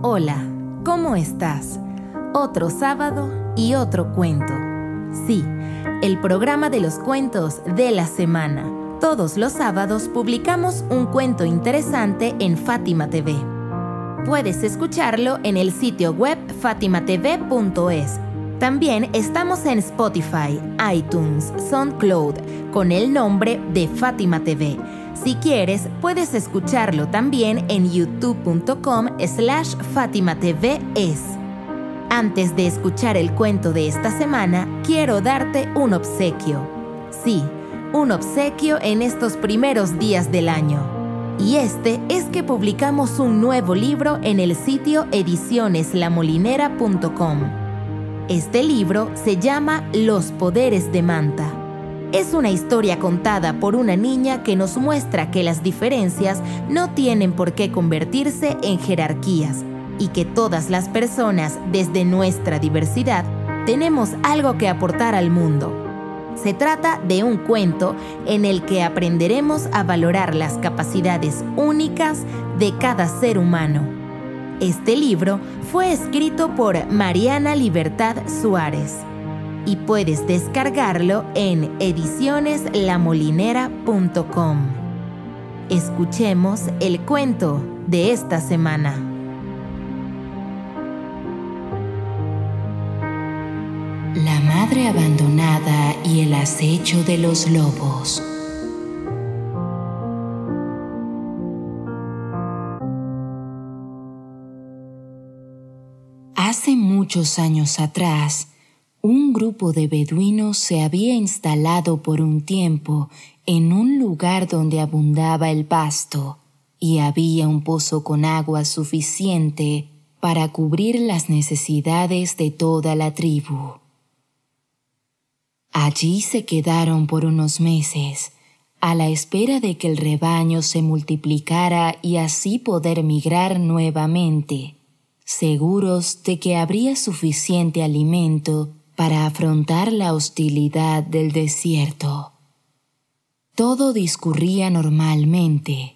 Hola, ¿cómo estás? Otro sábado y otro cuento. Sí, el programa de los cuentos de la semana. Todos los sábados publicamos un cuento interesante en Fátima TV. Puedes escucharlo en el sitio web fatimatv.es. También estamos en Spotify, iTunes, SoundCloud con el nombre de Fátima TV si quieres, puedes escucharlo también en youtube.com slash fatimatvs. Antes de escuchar el cuento de esta semana, quiero darte un obsequio. Sí, un obsequio en estos primeros días del año. Y este es que publicamos un nuevo libro en el sitio edicioneslamolinera.com. Este libro se llama Los Poderes de Manta es una historia contada por una niña que nos muestra que las diferencias no tienen por qué convertirse en jerarquías y que todas las personas, desde nuestra diversidad, tenemos algo que aportar al mundo. Se trata de un cuento en el que aprenderemos a valorar las capacidades únicas de cada ser humano. Este libro fue escrito por Mariana Libertad Suárez y puedes descargarlo en edicioneslamolinera.com. Escuchemos el cuento de esta semana. La madre abandonada y el acecho de los lobos. Hace muchos años atrás, un grupo de beduinos se había instalado por un tiempo en un lugar donde abundaba el pasto y había un pozo con agua suficiente para cubrir las necesidades de toda la tribu. Allí se quedaron por unos meses, a la espera de que el rebaño se multiplicara y así poder migrar nuevamente, seguros de que habría suficiente alimento para afrontar la hostilidad del desierto. Todo discurría normalmente.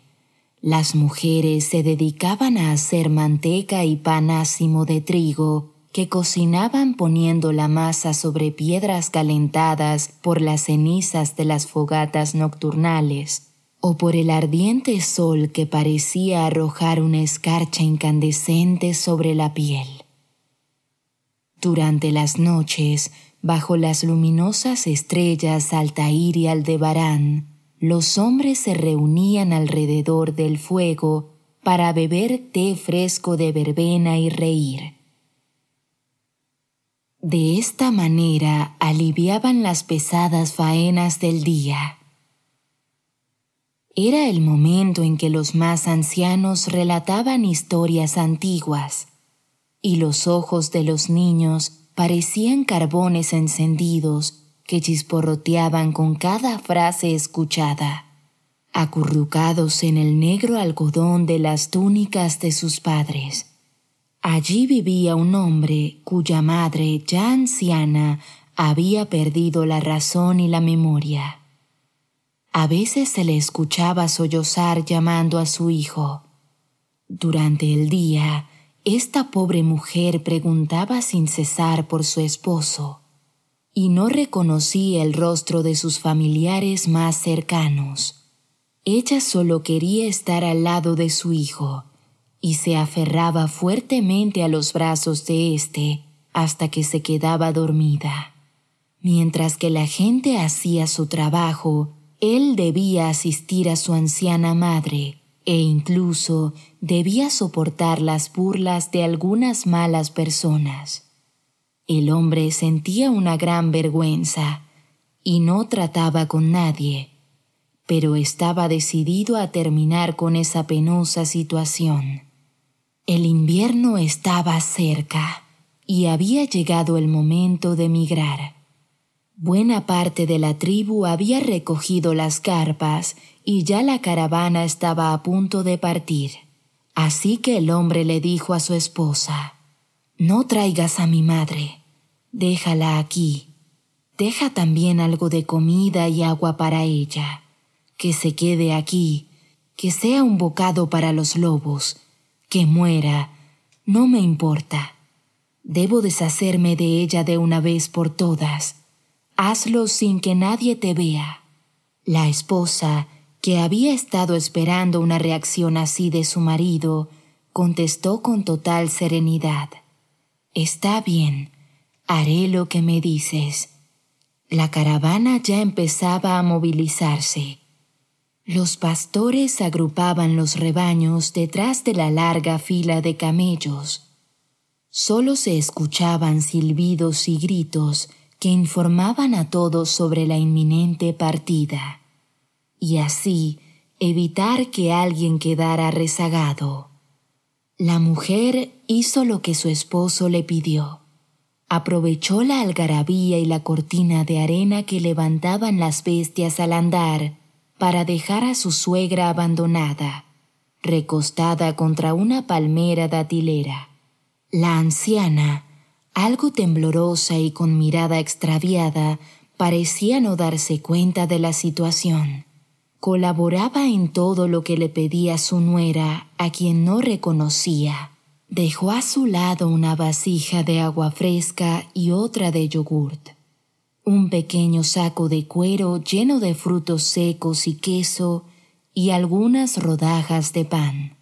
Las mujeres se dedicaban a hacer manteca y pan ácimo de trigo que cocinaban poniendo la masa sobre piedras calentadas por las cenizas de las fogatas nocturnales o por el ardiente sol que parecía arrojar una escarcha incandescente sobre la piel. Durante las noches, bajo las luminosas estrellas Altair y Aldebarán, los hombres se reunían alrededor del fuego para beber té fresco de verbena y reír. De esta manera aliviaban las pesadas faenas del día. Era el momento en que los más ancianos relataban historias antiguas y los ojos de los niños parecían carbones encendidos que chisporroteaban con cada frase escuchada, acurrucados en el negro algodón de las túnicas de sus padres. Allí vivía un hombre cuya madre, ya anciana, había perdido la razón y la memoria. A veces se le escuchaba sollozar llamando a su hijo. Durante el día, esta pobre mujer preguntaba sin cesar por su esposo y no reconocía el rostro de sus familiares más cercanos. Ella solo quería estar al lado de su hijo y se aferraba fuertemente a los brazos de éste hasta que se quedaba dormida. Mientras que la gente hacía su trabajo, él debía asistir a su anciana madre e incluso debía soportar las burlas de algunas malas personas. El hombre sentía una gran vergüenza y no trataba con nadie, pero estaba decidido a terminar con esa penosa situación. El invierno estaba cerca y había llegado el momento de migrar. Buena parte de la tribu había recogido las carpas y ya la caravana estaba a punto de partir. Así que el hombre le dijo a su esposa, No traigas a mi madre, déjala aquí. Deja también algo de comida y agua para ella. Que se quede aquí, que sea un bocado para los lobos, que muera, No me importa. Debo deshacerme de ella de una vez por todas. Hazlo sin que nadie te vea. La esposa, que había estado esperando una reacción así de su marido, contestó con total serenidad. Está bien, haré lo que me dices. La caravana ya empezaba a movilizarse. Los pastores agrupaban los rebaños detrás de la larga fila de camellos. Solo se escuchaban silbidos y gritos que informaban a todos sobre la inminente partida, y así evitar que alguien quedara rezagado. La mujer hizo lo que su esposo le pidió. Aprovechó la algarabía y la cortina de arena que levantaban las bestias al andar para dejar a su suegra abandonada, recostada contra una palmera datilera. La anciana, algo temblorosa y con mirada extraviada, parecía no darse cuenta de la situación. Colaboraba en todo lo que le pedía su nuera, a quien no reconocía. Dejó a su lado una vasija de agua fresca y otra de yogurt un pequeño saco de cuero lleno de frutos secos y queso y algunas rodajas de pan.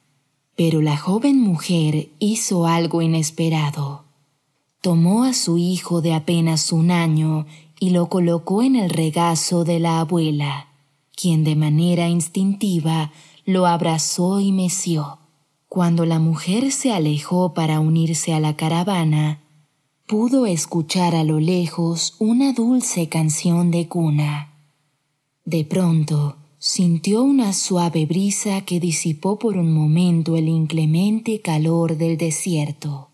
Pero la joven mujer hizo algo inesperado. Tomó a su hijo de apenas un año y lo colocó en el regazo de la abuela, quien de manera instintiva lo abrazó y meció. Cuando la mujer se alejó para unirse a la caravana, pudo escuchar a lo lejos una dulce canción de cuna. De pronto, sintió una suave brisa que disipó por un momento el inclemente calor del desierto.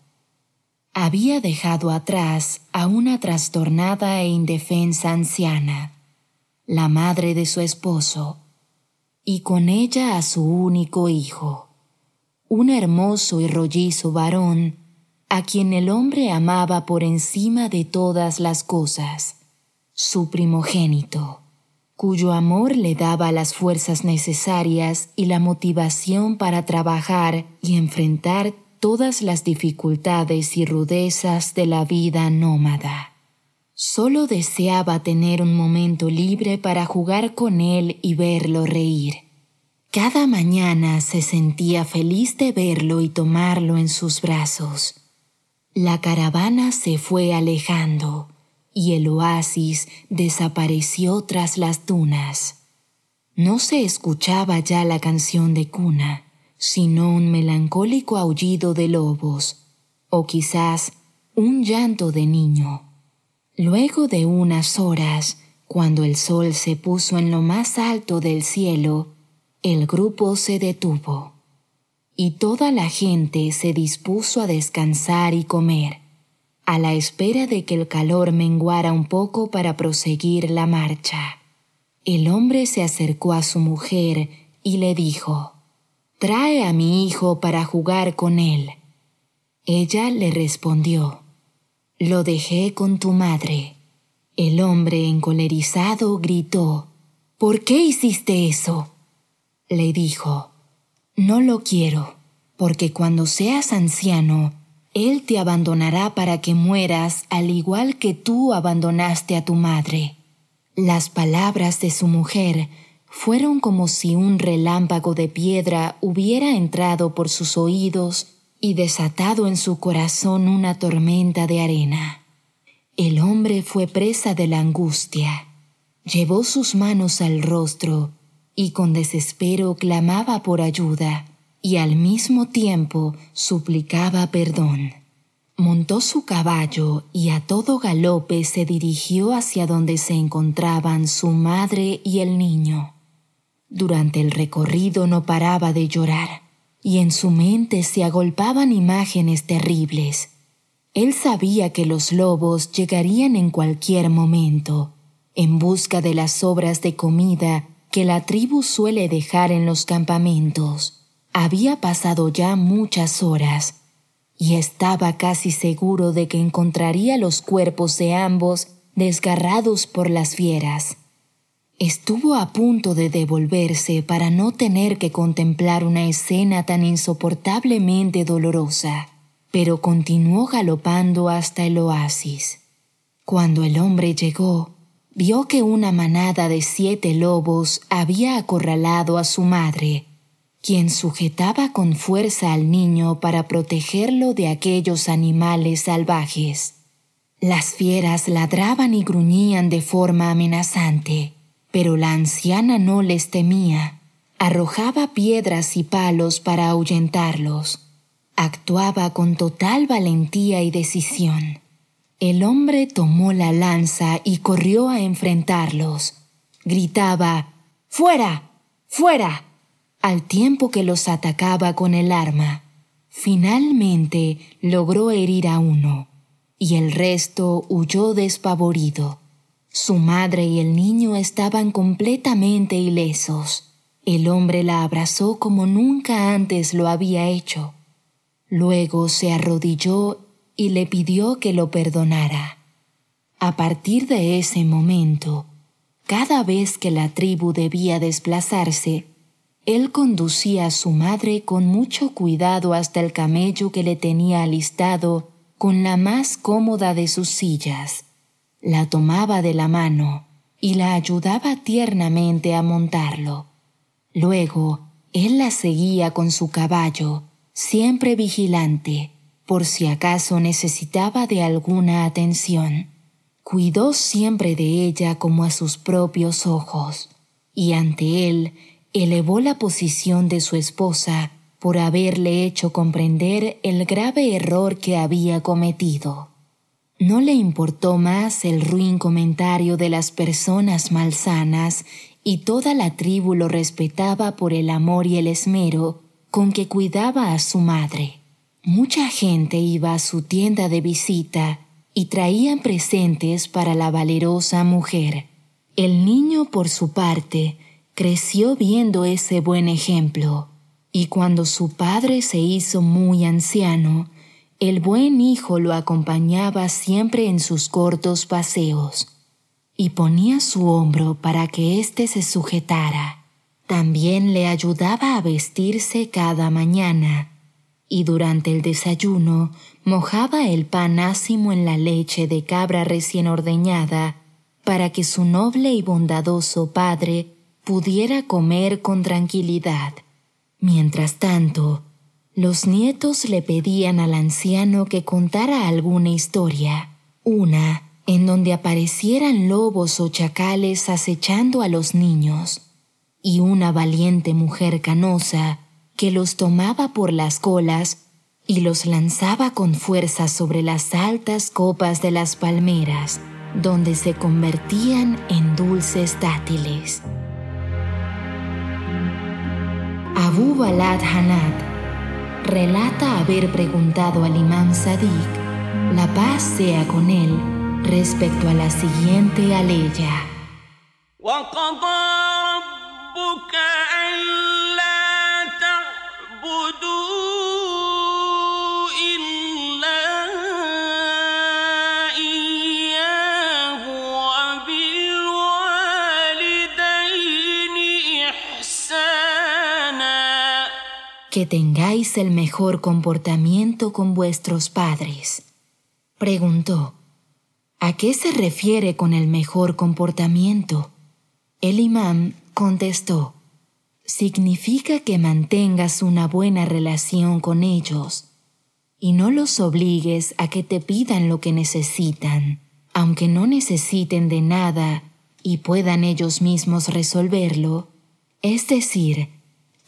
Había dejado atrás a una trastornada e indefensa anciana, la madre de su esposo, y con ella a su único hijo, un hermoso y rollizo varón a quien el hombre amaba por encima de todas las cosas, su primogénito, cuyo amor le daba las fuerzas necesarias y la motivación para trabajar y enfrentar todas las dificultades y rudezas de la vida nómada. Solo deseaba tener un momento libre para jugar con él y verlo reír. Cada mañana se sentía feliz de verlo y tomarlo en sus brazos. La caravana se fue alejando y el oasis desapareció tras las dunas. No se escuchaba ya la canción de cuna, sino un melancólico aullido de lobos, o quizás un llanto de niño. Luego de unas horas, cuando el sol se puso en lo más alto del cielo, el grupo se detuvo y toda la gente se dispuso a descansar y comer, a la espera de que el calor menguara un poco para proseguir la marcha. El hombre se acercó a su mujer y le dijo, Trae a mi hijo para jugar con él. Ella le respondió, Lo dejé con tu madre. El hombre encolerizado gritó, ¿Por qué hiciste eso? Le dijo, no lo quiero, porque cuando seas anciano, Él te abandonará para que mueras al igual que tú abandonaste a tu madre. Las palabras de su mujer fueron como si un relámpago de piedra hubiera entrado por sus oídos y desatado en su corazón una tormenta de arena. El hombre fue presa de la angustia. Llevó sus manos al rostro y con desespero clamaba por ayuda y al mismo tiempo suplicaba perdón. Montó su caballo y a todo galope se dirigió hacia donde se encontraban su madre y el niño. Durante el recorrido no paraba de llorar, y en su mente se agolpaban imágenes terribles. Él sabía que los lobos llegarían en cualquier momento, en busca de las sobras de comida que la tribu suele dejar en los campamentos. Había pasado ya muchas horas y estaba casi seguro de que encontraría los cuerpos de ambos desgarrados por las fieras. Estuvo a punto de devolverse para no tener que contemplar una escena tan insoportablemente dolorosa. pero continuó galopando hasta el oasis. Cuando el hombre llegó, vio que una manada de siete lobos había acorralado a su madre, quien sujetaba con fuerza al niño para protegerlo de aquellos animales salvajes. Las fieras ladraban y gruñían de forma amenazante, pero la anciana no les temía. Arrojaba piedras y palos para ahuyentarlos. Actuaba con total valentía y decisión. El hombre tomó la lanza y corrió a enfrentarlos. Gritaba, ¡Fuera! ¡Fuera! al tiempo que los atacaba con el arma. Finalmente logró herir a uno, y el resto huyó despavorido. Su madre y el niño estaban completamente ilesos. El hombre la abrazó como nunca antes lo había hecho. Luego se arrodilló y le pidió que lo perdonara. A partir de ese momento, cada vez que la tribu debía desplazarse, él conducía a su madre con mucho cuidado hasta el camello que le tenía alistado con la más cómoda de sus sillas. La tomaba de la mano y la ayudaba tiernamente a montarlo. Luego, él la seguía con su caballo, siempre vigilante, por si acaso necesitaba de alguna atención. Cuidó siempre de ella como a sus propios ojos, y ante él elevó la posición de su esposa por haberle hecho comprender el grave error que había cometido. No le importó más el ruin comentario de las personas malsanas y toda la tribu lo respetaba por el amor y el esmero con que cuidaba a su madre. Mucha gente iba a su tienda de visita y traían presentes para la valerosa mujer. El niño, por su parte, creció viendo ese buen ejemplo, y cuando su padre se hizo muy anciano, el buen hijo lo acompañaba siempre en sus cortos paseos, y ponía su hombro para que éste se sujetara. También le ayudaba a vestirse cada mañana y durante el desayuno mojaba el pan ácimo en la leche de cabra recién ordeñada para que su noble y bondadoso padre pudiera comer con tranquilidad. Mientras tanto, los nietos le pedían al anciano que contara alguna historia, una en donde aparecieran lobos o chacales acechando a los niños, y una valiente mujer canosa que los tomaba por las colas y los lanzaba con fuerza sobre las altas copas de las palmeras, donde se convertían en dulces dátiles. Abu Balad Hanad relata haber preguntado al imán Sadiq, la paz sea con él, respecto a la siguiente aleya. Que tengáis el mejor comportamiento con vuestros padres. Preguntó, ¿a qué se refiere con el mejor comportamiento? El imán contestó, significa que mantengas una buena relación con ellos y no los obligues a que te pidan lo que necesitan, aunque no necesiten de nada y puedan ellos mismos resolverlo, es decir,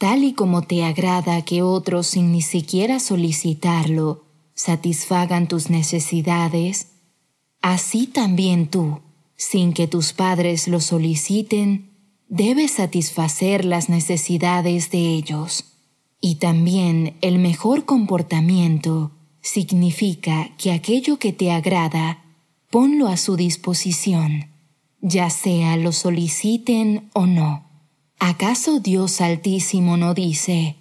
tal y como te agrada que otros sin ni siquiera solicitarlo satisfagan tus necesidades, así también tú, sin que tus padres lo soliciten, debes satisfacer las necesidades de ellos. Y también el mejor comportamiento significa que aquello que te agrada, ponlo a su disposición, ya sea lo soliciten o no. ¿Acaso Dios Altísimo no dice,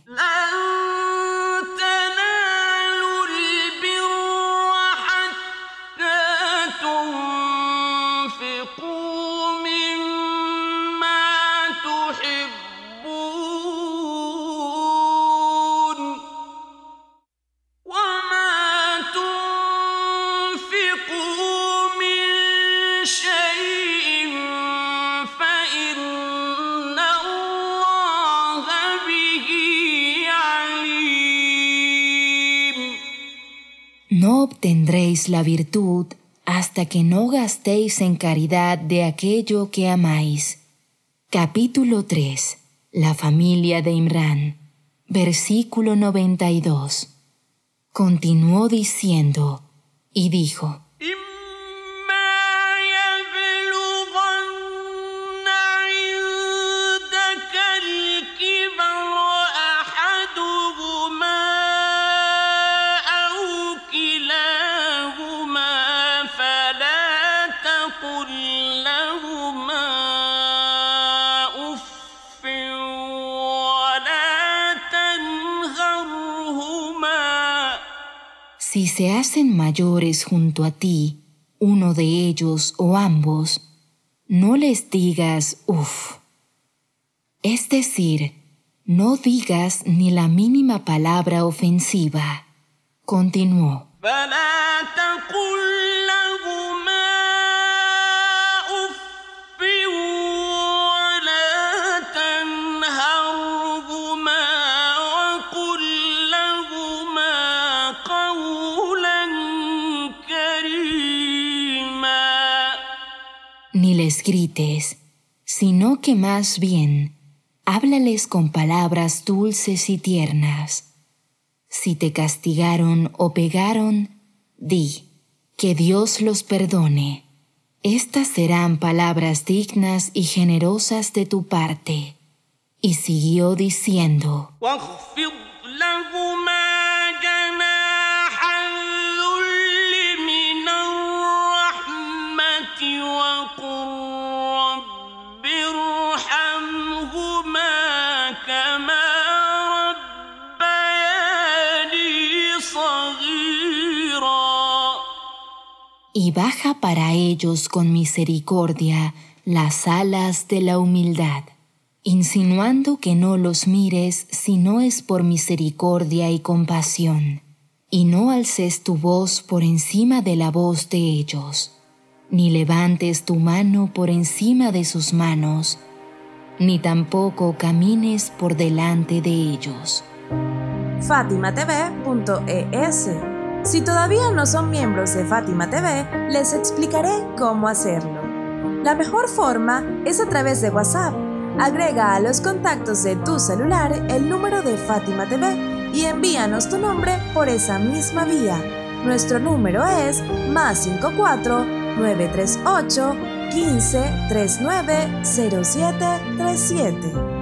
la virtud hasta que no gastéis en caridad de aquello que amáis. Capítulo 3. La familia de Imran. Versículo 92. Continuó diciendo, y dijo, Si se hacen mayores junto a ti, uno de ellos o ambos, no les digas uff. Es decir, no digas ni la mínima palabra ofensiva. Continuó. Ni les grites, sino que más bien háblales con palabras dulces y tiernas. Si te castigaron o pegaron, di, que Dios los perdone. Estas serán palabras dignas y generosas de tu parte. Y siguió diciendo, y baja para ellos con misericordia las alas de la humildad, insinuando que no los mires si no es por misericordia y compasión, y no alces tu voz por encima de la voz de ellos, ni levantes tu mano por encima de sus manos, ni tampoco camines por delante de ellos. FátimaTV.es si todavía no son miembros de Fátima TV, les explicaré cómo hacerlo. La mejor forma es a través de WhatsApp. Agrega a los contactos de tu celular el número de Fátima TV y envíanos tu nombre por esa misma vía. Nuestro número es más 54 938 15 39 0737.